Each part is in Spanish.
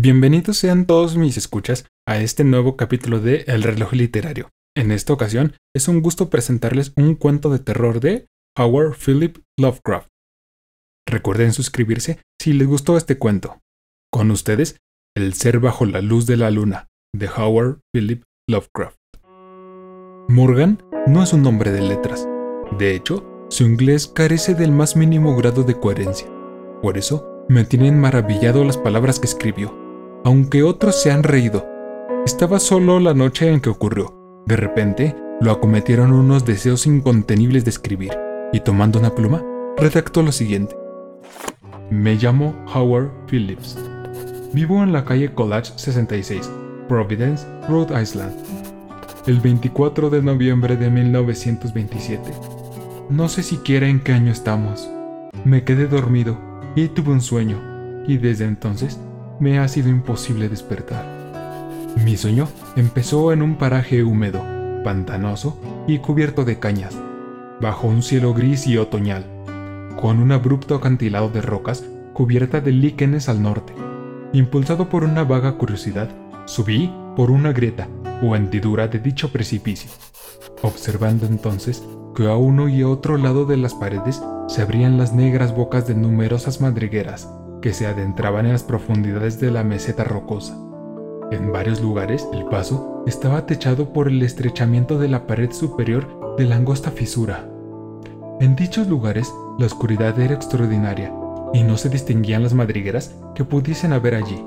Bienvenidos sean todos mis escuchas a este nuevo capítulo de El reloj literario. En esta ocasión es un gusto presentarles un cuento de terror de Howard Philip Lovecraft. Recuerden suscribirse si les gustó este cuento. Con ustedes, El ser bajo la luz de la luna, de Howard Philip Lovecraft. Morgan no es un nombre de letras. De hecho, su inglés carece del más mínimo grado de coherencia. Por eso, me tienen maravillado las palabras que escribió aunque otros se han reído. Estaba solo la noche en que ocurrió. De repente, lo acometieron unos deseos incontenibles de escribir, y tomando una pluma, redactó lo siguiente. Me llamo Howard Phillips. Vivo en la calle College 66, Providence, Rhode Island. El 24 de noviembre de 1927. No sé siquiera en qué año estamos. Me quedé dormido y tuve un sueño, y desde entonces me ha sido imposible despertar. Mi sueño empezó en un paraje húmedo, pantanoso y cubierto de cañas, bajo un cielo gris y otoñal, con un abrupto acantilado de rocas cubierta de líquenes al norte. Impulsado por una vaga curiosidad, subí por una grieta o hendidura de dicho precipicio, observando entonces que a uno y a otro lado de las paredes se abrían las negras bocas de numerosas madrigueras que se adentraban en las profundidades de la meseta rocosa. En varios lugares el paso estaba techado por el estrechamiento de la pared superior de la angosta fisura. En dichos lugares la oscuridad era extraordinaria y no se distinguían las madrigueras que pudiesen haber allí.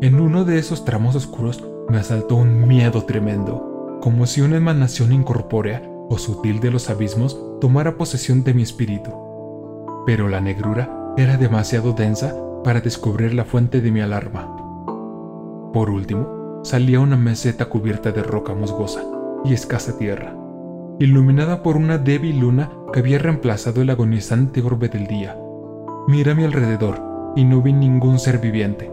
En uno de esos tramos oscuros me asaltó un miedo tremendo, como si una emanación incorpórea o sutil de los abismos tomara posesión de mi espíritu. Pero la negrura era demasiado densa para descubrir la fuente de mi alarma. Por último, salía una meseta cubierta de roca musgosa y escasa tierra, iluminada por una débil luna que había reemplazado el agonizante orbe del día. Miré a mi alrededor y no vi ningún ser viviente.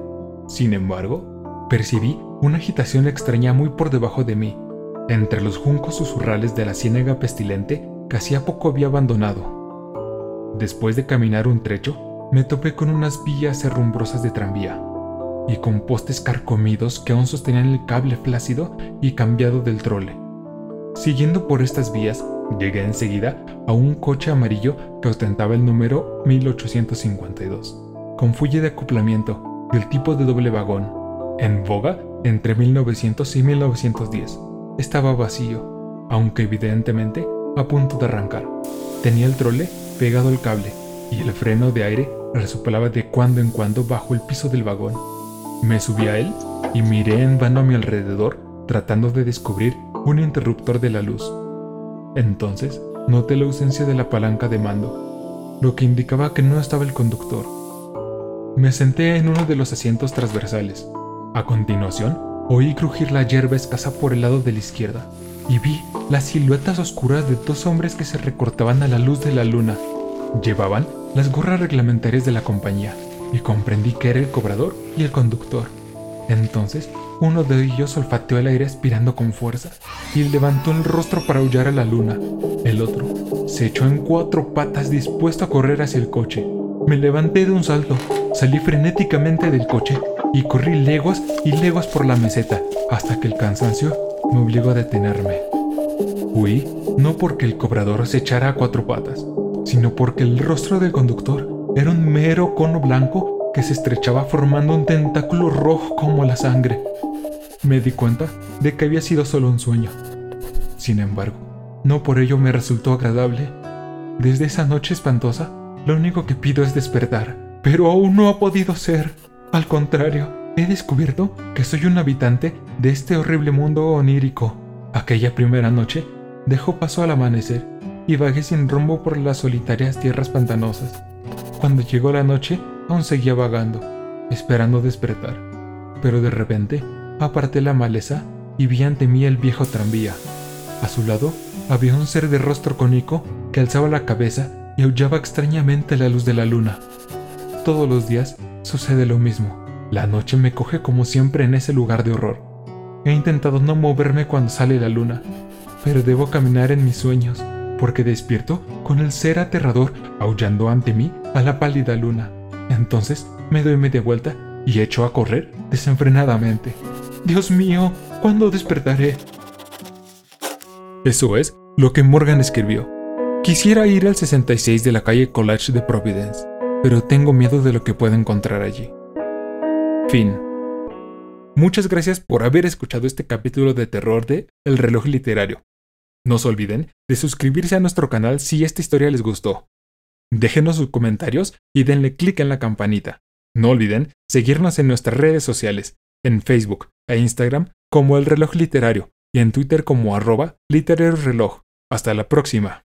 Sin embargo, percibí una agitación extraña muy por debajo de mí, entre los juncos susurrales de la ciénaga pestilente que hacía poco había abandonado. Después de caminar un trecho, me topé con unas vías herrumbrosas de tranvía y con postes carcomidos que aún sostenían el cable flácido y cambiado del trole. Siguiendo por estas vías, llegué enseguida a un coche amarillo que ostentaba el número 1852, con fuelle de acoplamiento del tipo de doble vagón, en boga entre 1900 y 1910. Estaba vacío, aunque evidentemente a punto de arrancar. Tenía el trole pegado al cable y el freno de aire resoplaba de cuando en cuando bajo el piso del vagón. Me subí a él y miré en vano a mi alrededor tratando de descubrir un interruptor de la luz. Entonces noté la ausencia de la palanca de mando, lo que indicaba que no estaba el conductor. Me senté en uno de los asientos transversales. A continuación, oí crujir la hierba escasa por el lado de la izquierda y vi las siluetas oscuras de dos hombres que se recortaban a la luz de la luna. Llevaban las gorras reglamentarias de la compañía y comprendí que era el cobrador y el conductor. Entonces, uno de ellos olfateó el aire aspirando con fuerza y levantó el rostro para aullar a la luna. El otro se echó en cuatro patas dispuesto a correr hacia el coche. Me levanté de un salto, salí frenéticamente del coche y corrí leguas y leguas por la meseta hasta que el cansancio me obligó a detenerme. Huí no porque el cobrador se echara a cuatro patas, sino porque el rostro del conductor era un mero cono blanco que se estrechaba formando un tentáculo rojo como la sangre. Me di cuenta de que había sido solo un sueño. Sin embargo, no por ello me resultó agradable. Desde esa noche espantosa, lo único que pido es despertar, pero aún no ha podido ser. Al contrario, he descubierto que soy un habitante de este horrible mundo onírico. Aquella primera noche dejó paso al amanecer y vagué sin rumbo por las solitarias tierras pantanosas. Cuando llegó la noche, aún seguía vagando, esperando despertar. Pero de repente, aparté la maleza y vi ante mí el viejo tranvía. A su lado había un ser de rostro cónico que alzaba la cabeza y aullaba extrañamente la luz de la luna. Todos los días sucede lo mismo. La noche me coge como siempre en ese lugar de horror. He intentado no moverme cuando sale la luna, pero debo caminar en mis sueños porque despierto con el ser aterrador aullando ante mí a la pálida luna. Entonces me doy media vuelta y echó a correr desenfrenadamente. Dios mío, ¿cuándo despertaré? Eso es lo que Morgan escribió. Quisiera ir al 66 de la calle College de Providence, pero tengo miedo de lo que pueda encontrar allí. Fin. Muchas gracias por haber escuchado este capítulo de terror de El reloj literario. No se olviden de suscribirse a nuestro canal si esta historia les gustó. Déjenos sus comentarios y denle clic en la campanita. No olviden seguirnos en nuestras redes sociales, en Facebook e Instagram como El Reloj Literario y en Twitter como arroba literario reloj. Hasta la próxima.